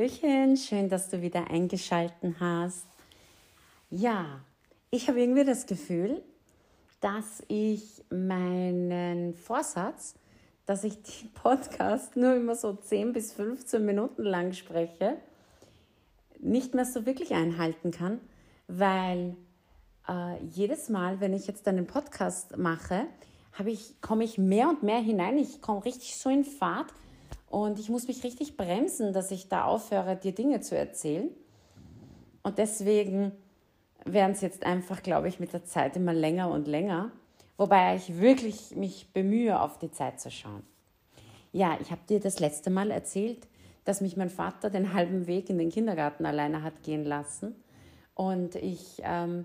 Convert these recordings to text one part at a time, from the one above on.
Hallöchen, schön, dass du wieder eingeschalten hast. Ja, ich habe irgendwie das Gefühl, dass ich meinen Vorsatz, dass ich den Podcast nur immer so 10 bis 15 Minuten lang spreche, nicht mehr so wirklich einhalten kann, weil äh, jedes Mal, wenn ich jetzt einen Podcast mache, ich, komme ich mehr und mehr hinein. Ich komme richtig so in Fahrt und ich muss mich richtig bremsen, dass ich da aufhöre, dir Dinge zu erzählen. Und deswegen werden es jetzt einfach, glaube ich, mit der Zeit immer länger und länger. Wobei ich wirklich mich bemühe, auf die Zeit zu schauen. Ja, ich habe dir das letzte Mal erzählt, dass mich mein Vater den halben Weg in den Kindergarten alleine hat gehen lassen und ich, ähm,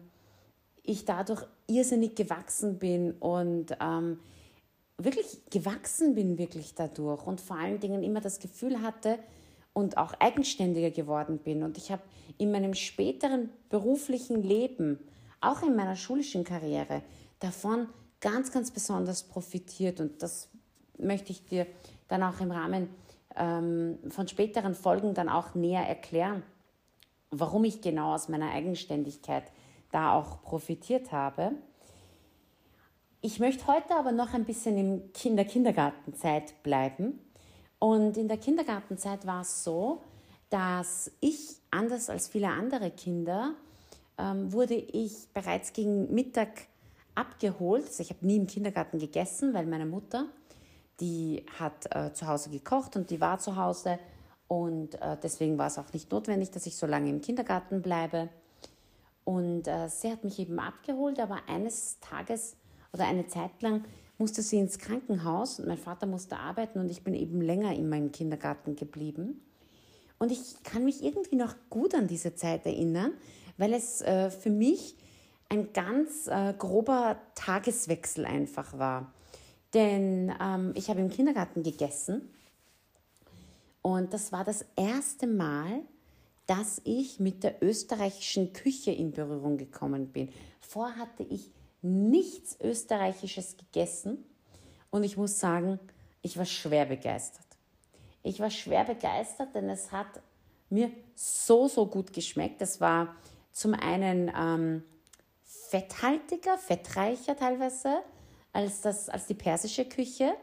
ich dadurch irrsinnig gewachsen bin und ähm, wirklich gewachsen bin, wirklich dadurch und vor allen Dingen immer das Gefühl hatte und auch eigenständiger geworden bin. Und ich habe in meinem späteren beruflichen Leben, auch in meiner schulischen Karriere, davon ganz, ganz besonders profitiert. Und das möchte ich dir dann auch im Rahmen ähm, von späteren Folgen dann auch näher erklären, warum ich genau aus meiner Eigenständigkeit da auch profitiert habe. Ich möchte heute aber noch ein bisschen in Kinder-Kindergartenzeit bleiben. Und in der Kindergartenzeit war es so, dass ich, anders als viele andere Kinder, ähm, wurde ich bereits gegen Mittag abgeholt. Also ich habe nie im Kindergarten gegessen, weil meine Mutter, die hat äh, zu Hause gekocht und die war zu Hause. Und äh, deswegen war es auch nicht notwendig, dass ich so lange im Kindergarten bleibe. Und äh, sie hat mich eben abgeholt, aber eines Tages oder eine Zeit lang musste sie ins Krankenhaus und mein Vater musste arbeiten und ich bin eben länger in meinem Kindergarten geblieben. Und ich kann mich irgendwie noch gut an diese Zeit erinnern, weil es äh, für mich ein ganz äh, grober Tageswechsel einfach war. Denn ähm, ich habe im Kindergarten gegessen und das war das erste Mal, dass ich mit der österreichischen Küche in Berührung gekommen bin. Vorher hatte ich nichts Österreichisches gegessen und ich muss sagen, ich war schwer begeistert. Ich war schwer begeistert, denn es hat mir so, so gut geschmeckt. Es war zum einen ähm, fetthaltiger, fettreicher teilweise als, das, als die persische Küche,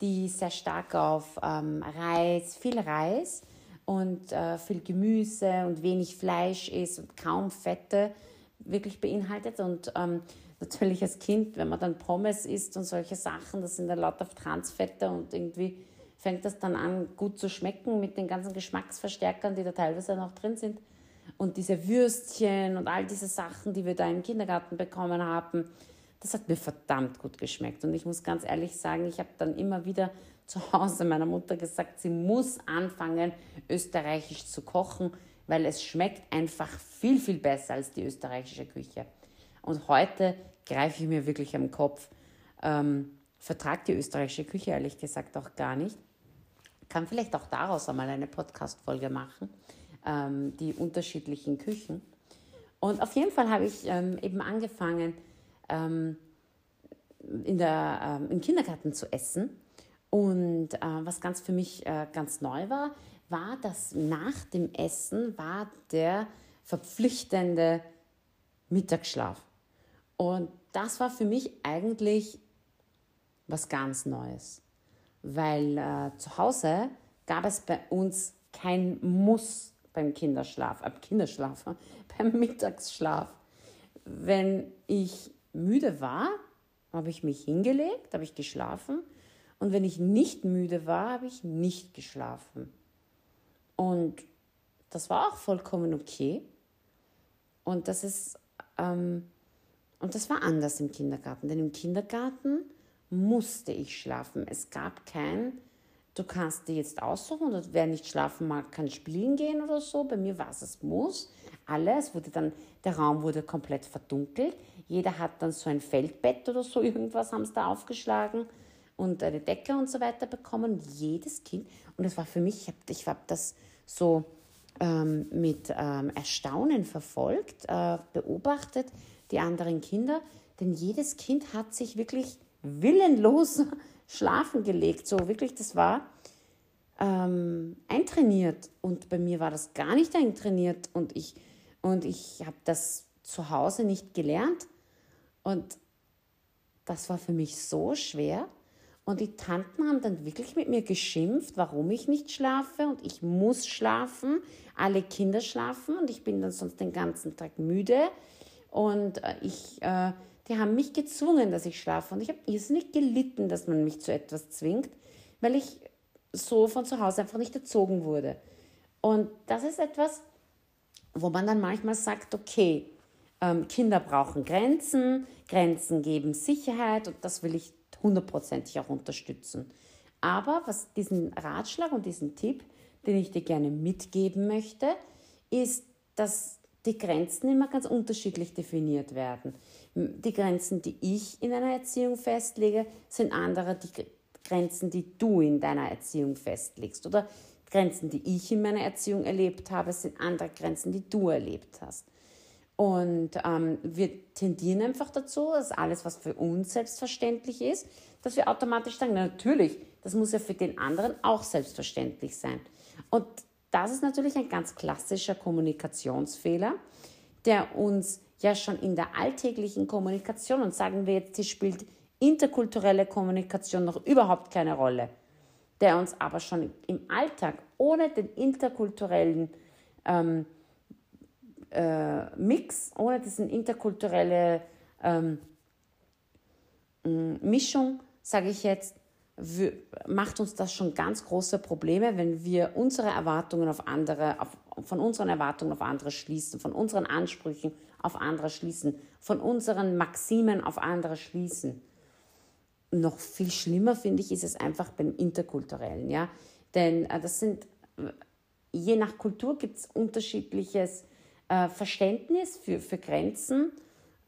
die sehr stark auf ähm, Reis, viel Reis und äh, viel Gemüse und wenig Fleisch ist und kaum Fette wirklich beinhaltet. Und ähm, natürlich als Kind, wenn man dann Pommes isst und solche Sachen, das sind dann lauter Transfette und irgendwie fängt das dann an, gut zu schmecken mit den ganzen Geschmacksverstärkern, die da teilweise noch drin sind. Und diese Würstchen und all diese Sachen, die wir da im Kindergarten bekommen haben, das hat mir verdammt gut geschmeckt. Und ich muss ganz ehrlich sagen, ich habe dann immer wieder zu Hause meiner Mutter gesagt, sie muss anfangen, österreichisch zu kochen, weil es schmeckt einfach viel, viel besser als die österreichische Küche. Und heute greife ich mir wirklich am Kopf. Ähm, vertrag die österreichische Küche ehrlich gesagt auch gar nicht. Kann vielleicht auch daraus einmal eine Podcast-Folge machen, ähm, die unterschiedlichen Küchen. Und auf jeden Fall habe ich ähm, eben angefangen, ähm, in der, ähm, im Kindergarten zu essen. Und äh, was ganz für mich äh, ganz neu war, war, dass nach dem Essen war der verpflichtende Mittagsschlaf. Und das war für mich eigentlich was ganz Neues, weil äh, zu Hause gab es bei uns kein Muss beim Kinderschlaf, äh, Kinderschlaf, beim Mittagsschlaf. Wenn ich müde war, habe ich mich hingelegt, habe ich geschlafen und wenn ich nicht müde war, habe ich nicht geschlafen. Und das war auch vollkommen okay. Und das ist ähm, und das war anders im Kindergarten, denn im Kindergarten musste ich schlafen. Es gab kein du kannst dir jetzt aussuchen und wer nicht schlafen mag, kann spielen gehen oder so. Bei mir war es, es muss. Alles wurde dann, der Raum wurde komplett verdunkelt. Jeder hat dann so ein Feldbett oder so, irgendwas haben sie da aufgeschlagen und eine Decke und so weiter bekommen. Jedes Kind, und das war für mich, ich habe ich hab das so ähm, mit ähm, Erstaunen verfolgt, äh, beobachtet, die anderen Kinder, denn jedes Kind hat sich wirklich willenlos schlafen gelegt. So wirklich, das war ähm, eintrainiert. Und bei mir war das gar nicht eintrainiert. Und ich, und ich habe das zu Hause nicht gelernt. Und das war für mich so schwer. Und die Tanten haben dann wirklich mit mir geschimpft, warum ich nicht schlafe und ich muss schlafen. Alle Kinder schlafen und ich bin dann sonst den ganzen Tag müde. Und äh, ich, äh, die haben mich gezwungen, dass ich schlafe. Und ich habe irrsinnig gelitten, dass man mich zu etwas zwingt, weil ich so von zu Hause einfach nicht erzogen wurde. Und das ist etwas, wo man dann manchmal sagt, okay, ähm, Kinder brauchen Grenzen, Grenzen geben Sicherheit und das will ich hundertprozentig auch unterstützen. Aber was diesen Ratschlag und diesen Tipp, den ich dir gerne mitgeben möchte, ist, dass die Grenzen immer ganz unterschiedlich definiert werden. Die Grenzen, die ich in einer Erziehung festlege, sind andere die Grenzen, die du in deiner Erziehung festlegst. Oder Grenzen, die ich in meiner Erziehung erlebt habe, sind andere Grenzen, die du erlebt hast. Und ähm, wir tendieren einfach dazu, dass alles, was für uns selbstverständlich ist, dass wir automatisch sagen, natürlich, das muss ja für den anderen auch selbstverständlich sein. Und das ist natürlich ein ganz klassischer Kommunikationsfehler, der uns ja schon in der alltäglichen Kommunikation, und sagen wir jetzt, die spielt interkulturelle Kommunikation noch überhaupt keine Rolle, der uns aber schon im Alltag ohne den interkulturellen ähm, äh, Mix, ohne diesen interkulturelle ähm, Mischung, sage ich jetzt, macht uns das schon ganz große Probleme, wenn wir unsere Erwartungen auf andere, auf, von unseren Erwartungen auf andere schließen, von unseren Ansprüchen auf andere schließen, von unseren Maximen auf andere schließen. Noch viel schlimmer finde ich ist es einfach beim interkulturellen, ja, denn äh, das sind je nach Kultur gibt es unterschiedliches äh, Verständnis für, für Grenzen,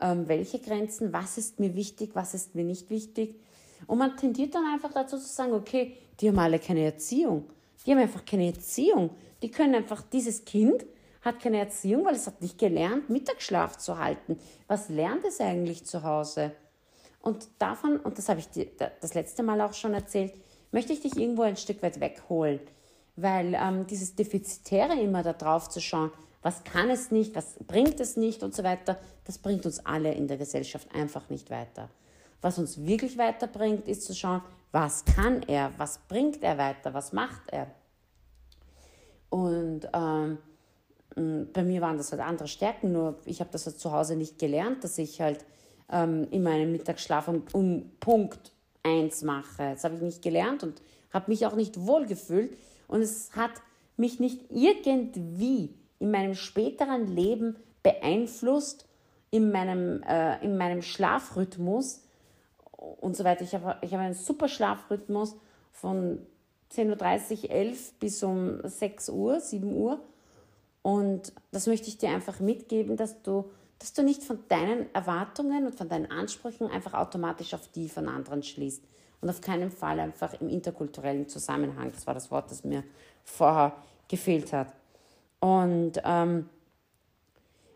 ähm, welche Grenzen, was ist mir wichtig, was ist mir nicht wichtig. Und man tendiert dann einfach dazu zu sagen, okay, die haben alle keine Erziehung. Die haben einfach keine Erziehung. Die können einfach, dieses Kind hat keine Erziehung, weil es hat nicht gelernt, Mittagsschlaf zu halten. Was lernt es eigentlich zu Hause? Und davon, und das habe ich dir das letzte Mal auch schon erzählt, möchte ich dich irgendwo ein Stück weit wegholen. Weil ähm, dieses Defizitäre immer da drauf zu schauen, was kann es nicht, was bringt es nicht und so weiter, das bringt uns alle in der Gesellschaft einfach nicht weiter. Was uns wirklich weiterbringt, ist zu schauen, was kann er, was bringt er weiter, was macht er. Und ähm, bei mir waren das halt andere Stärken, nur ich habe das halt zu Hause nicht gelernt, dass ich halt ähm, in meinem Mittagsschlaf um, um Punkt 1 mache. Das habe ich nicht gelernt und habe mich auch nicht wohlgefühlt. Und es hat mich nicht irgendwie in meinem späteren Leben beeinflusst, in meinem, äh, in meinem Schlafrhythmus und so weiter. Ich habe ich hab einen super Schlafrhythmus von 10.30 Uhr, 11 bis um 6 Uhr, 7 Uhr. Und das möchte ich dir einfach mitgeben, dass du, dass du nicht von deinen Erwartungen und von deinen Ansprüchen einfach automatisch auf die von anderen schließt. Und auf keinen Fall einfach im interkulturellen Zusammenhang. Das war das Wort, das mir vorher gefehlt hat. Und ähm,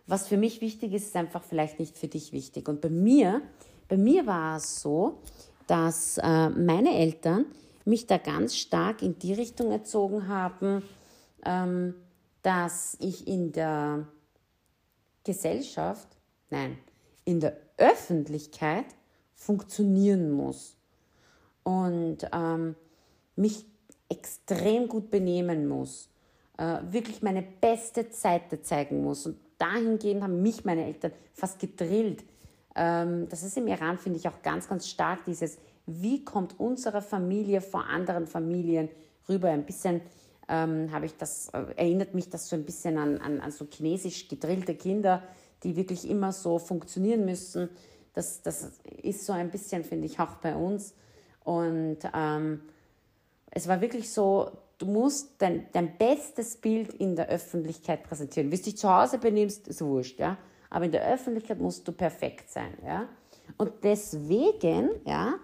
was für mich wichtig ist, ist einfach vielleicht nicht für dich wichtig. Und bei mir, bei mir war es so, dass äh, meine Eltern mich da ganz stark in die Richtung erzogen haben, ähm, dass ich in der Gesellschaft, nein, in der Öffentlichkeit funktionieren muss und ähm, mich extrem gut benehmen muss äh, wirklich meine beste Seite zeigen muss. Und dahingehend haben mich meine Eltern fast gedrillt. Ähm, das ist im Iran, finde ich, auch ganz, ganz stark, dieses, wie kommt unsere Familie vor anderen Familien rüber? Ein bisschen ähm, habe ich das, äh, erinnert mich das so ein bisschen an, an, an so chinesisch gedrillte Kinder, die wirklich immer so funktionieren müssen. Das, das ist so ein bisschen, finde ich, auch bei uns. Und ähm, es war wirklich so, du musst dein, dein bestes Bild in der Öffentlichkeit präsentieren. Wie du dich zu Hause benimmst, ist wurscht, ja. Aber in der Öffentlichkeit musst du perfekt sein, ja. Und deswegen, ja,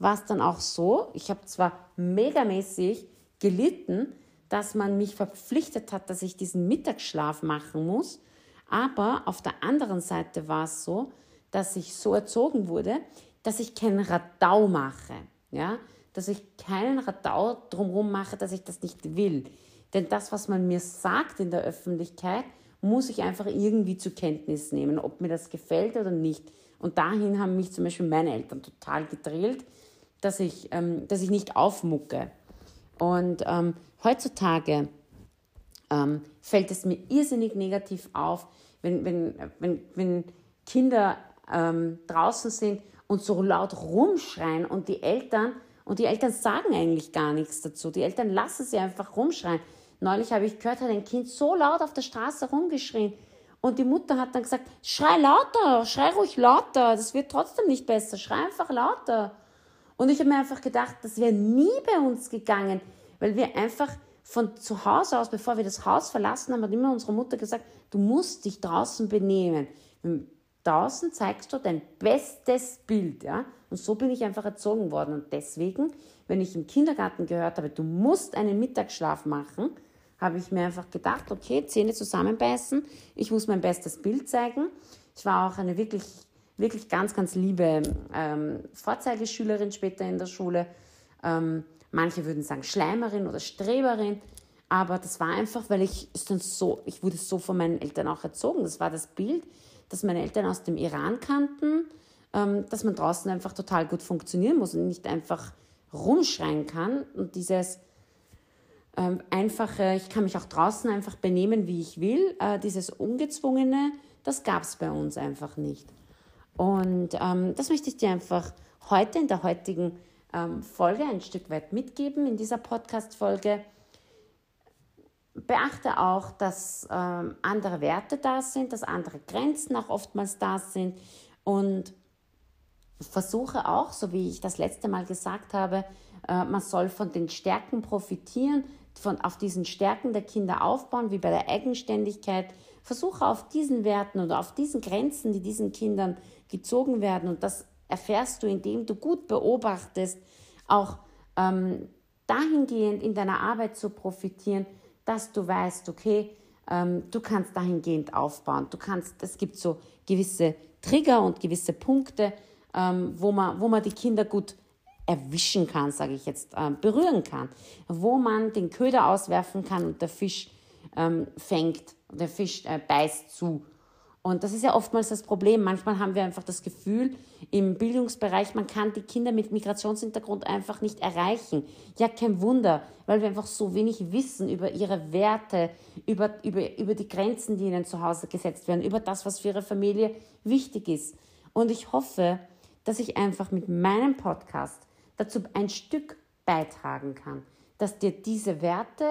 war es dann auch so, ich habe zwar megamäßig gelitten, dass man mich verpflichtet hat, dass ich diesen Mittagsschlaf machen muss, aber auf der anderen Seite war es so, dass ich so erzogen wurde, dass ich keinen Radau mache, ja, dass ich keinen Radau drumherum mache, dass ich das nicht will. Denn das, was man mir sagt in der Öffentlichkeit, muss ich einfach irgendwie zur Kenntnis nehmen, ob mir das gefällt oder nicht. Und dahin haben mich zum Beispiel meine Eltern total gedrillt, dass ich, ähm, dass ich nicht aufmucke. Und ähm, heutzutage ähm, fällt es mir irrsinnig negativ auf, wenn, wenn, wenn, wenn Kinder ähm, draußen sind und so laut rumschreien und die Eltern, und die Eltern sagen eigentlich gar nichts dazu. Die Eltern lassen sie einfach rumschreien. Neulich habe ich gehört, hat ein Kind so laut auf der Straße rumgeschrien. Und die Mutter hat dann gesagt, schrei lauter, schrei ruhig lauter, das wird trotzdem nicht besser, schrei einfach lauter. Und ich habe mir einfach gedacht, das wäre nie bei uns gegangen, weil wir einfach von zu Hause aus, bevor wir das Haus verlassen haben, hat immer unsere Mutter gesagt, du musst dich draußen benehmen. Draußen zeigst du dein bestes Bild, ja. Und so bin ich einfach erzogen worden. Und deswegen, wenn ich im Kindergarten gehört habe, du musst einen Mittagsschlaf machen, habe ich mir einfach gedacht, okay, Zähne zusammenbeißen, ich muss mein bestes Bild zeigen. Ich war auch eine wirklich, wirklich ganz, ganz liebe ähm, Vorzeigeschülerin später in der Schule. Ähm, manche würden sagen Schleimerin oder Streberin. Aber das war einfach, weil ich ist dann so, ich wurde so von meinen Eltern auch erzogen. Das war das Bild, das meine Eltern aus dem Iran kannten, ähm, dass man draußen einfach total gut funktionieren muss und nicht einfach rumschreien kann. Und dieses, ähm, einfache, ich kann mich auch draußen einfach benehmen, wie ich will. Äh, dieses Ungezwungene, das gab es bei uns einfach nicht. Und ähm, das möchte ich dir einfach heute in der heutigen ähm, Folge ein Stück weit mitgeben, in dieser Podcast-Folge. Beachte auch, dass ähm, andere Werte da sind, dass andere Grenzen auch oftmals da sind und versuche auch, so wie ich das letzte Mal gesagt habe, äh, man soll von den Stärken profitieren, von, auf diesen Stärken der Kinder aufbauen, wie bei der Eigenständigkeit. Versuche auf diesen Werten oder auf diesen Grenzen, die diesen Kindern gezogen werden, und das erfährst du, indem du gut beobachtest, auch ähm, dahingehend in deiner Arbeit zu profitieren, dass du weißt, okay, ähm, du kannst dahingehend aufbauen. Du kannst, es gibt so gewisse Trigger und gewisse Punkte, ähm, wo, man, wo man die Kinder gut erwischen kann, sage ich jetzt, äh, berühren kann, wo man den Köder auswerfen kann und der Fisch ähm, fängt, der Fisch äh, beißt zu. Und das ist ja oftmals das Problem. Manchmal haben wir einfach das Gefühl im Bildungsbereich, man kann die Kinder mit Migrationshintergrund einfach nicht erreichen. Ja, kein Wunder, weil wir einfach so wenig wissen über ihre Werte, über, über, über die Grenzen, die ihnen zu Hause gesetzt werden, über das, was für ihre Familie wichtig ist. Und ich hoffe, dass ich einfach mit meinem Podcast dazu ein Stück beitragen kann, dass dir diese Werte,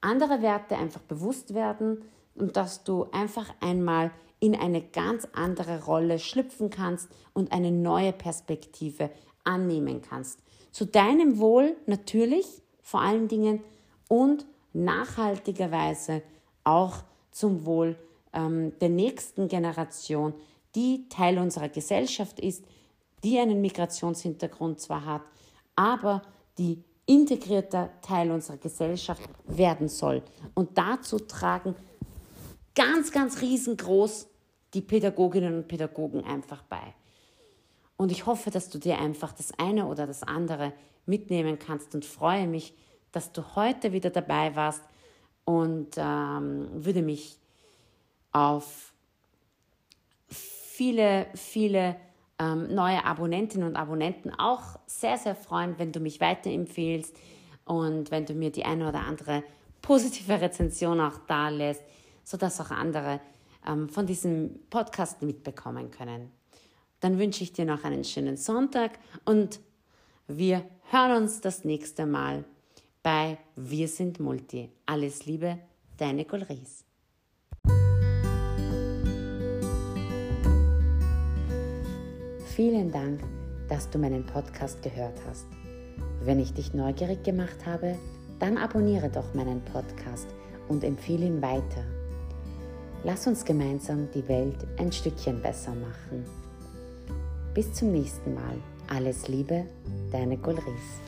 andere Werte einfach bewusst werden und dass du einfach einmal in eine ganz andere Rolle schlüpfen kannst und eine neue Perspektive annehmen kannst. Zu deinem Wohl natürlich vor allen Dingen und nachhaltigerweise auch zum Wohl ähm, der nächsten Generation, die Teil unserer Gesellschaft ist, die einen Migrationshintergrund zwar hat, aber die integrierter Teil unserer Gesellschaft werden soll. Und dazu tragen ganz, ganz riesengroß die Pädagoginnen und Pädagogen einfach bei. Und ich hoffe, dass du dir einfach das eine oder das andere mitnehmen kannst und freue mich, dass du heute wieder dabei warst und ähm, würde mich auf viele, viele ähm, neue Abonnentinnen und Abonnenten auch sehr, sehr freuen, wenn du mich weiterempfehlst und wenn du mir die eine oder andere positive Rezension auch da lässt, sodass auch andere ähm, von diesem Podcast mitbekommen können. Dann wünsche ich dir noch einen schönen Sonntag und wir hören uns das nächste Mal bei Wir sind Multi. Alles Liebe, deine Golries. Vielen Dank, dass du meinen Podcast gehört hast. Wenn ich dich neugierig gemacht habe, dann abonniere doch meinen Podcast und empfehle ihn weiter. Lass uns gemeinsam die Welt ein Stückchen besser machen. Bis zum nächsten Mal. Alles Liebe, deine Gulris.